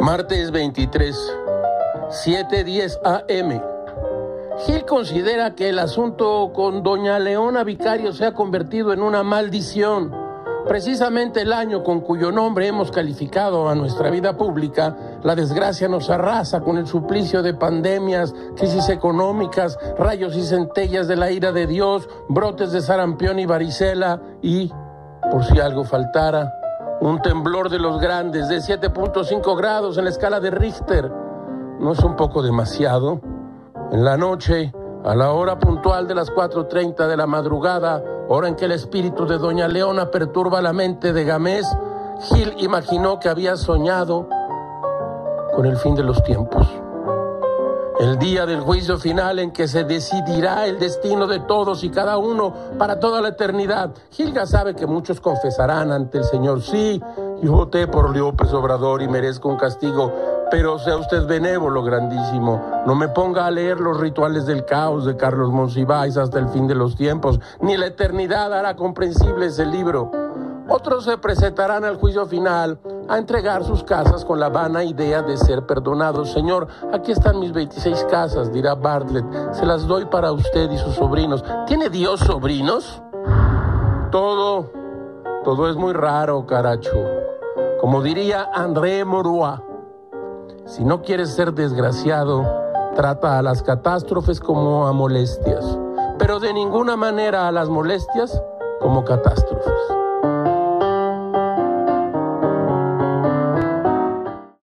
Martes 23, 7:10 AM. Gil considera que el asunto con doña Leona Vicario se ha convertido en una maldición. Precisamente el año con cuyo nombre hemos calificado a nuestra vida pública, la desgracia nos arrasa con el suplicio de pandemias, crisis económicas, rayos y centellas de la ira de Dios, brotes de sarampión y varicela y, por si algo faltara, un temblor de los grandes de 7.5 grados en la escala de Richter. ¿No es un poco demasiado? En la noche, a la hora puntual de las 4.30 de la madrugada, hora en que el espíritu de Doña Leona perturba la mente de Gamés, Gil imaginó que había soñado con el fin de los tiempos. El día del juicio final en que se decidirá el destino de todos y cada uno para toda la eternidad. Gilga sabe que muchos confesarán ante el Señor, sí, yo voté por López Obrador y merezco un castigo, pero sea usted benévolo, grandísimo. No me ponga a leer los rituales del caos de Carlos Monsiváis hasta el fin de los tiempos, ni la eternidad hará comprensible ese libro. Otros se presentarán al juicio final a entregar sus casas con la vana idea de ser perdonados. Señor, aquí están mis 26 casas, dirá Bartlett. Se las doy para usted y sus sobrinos. ¿Tiene Dios sobrinos? Todo, todo es muy raro, caracho. Como diría André Morois, si no quieres ser desgraciado, trata a las catástrofes como a molestias, pero de ninguna manera a las molestias como catástrofes.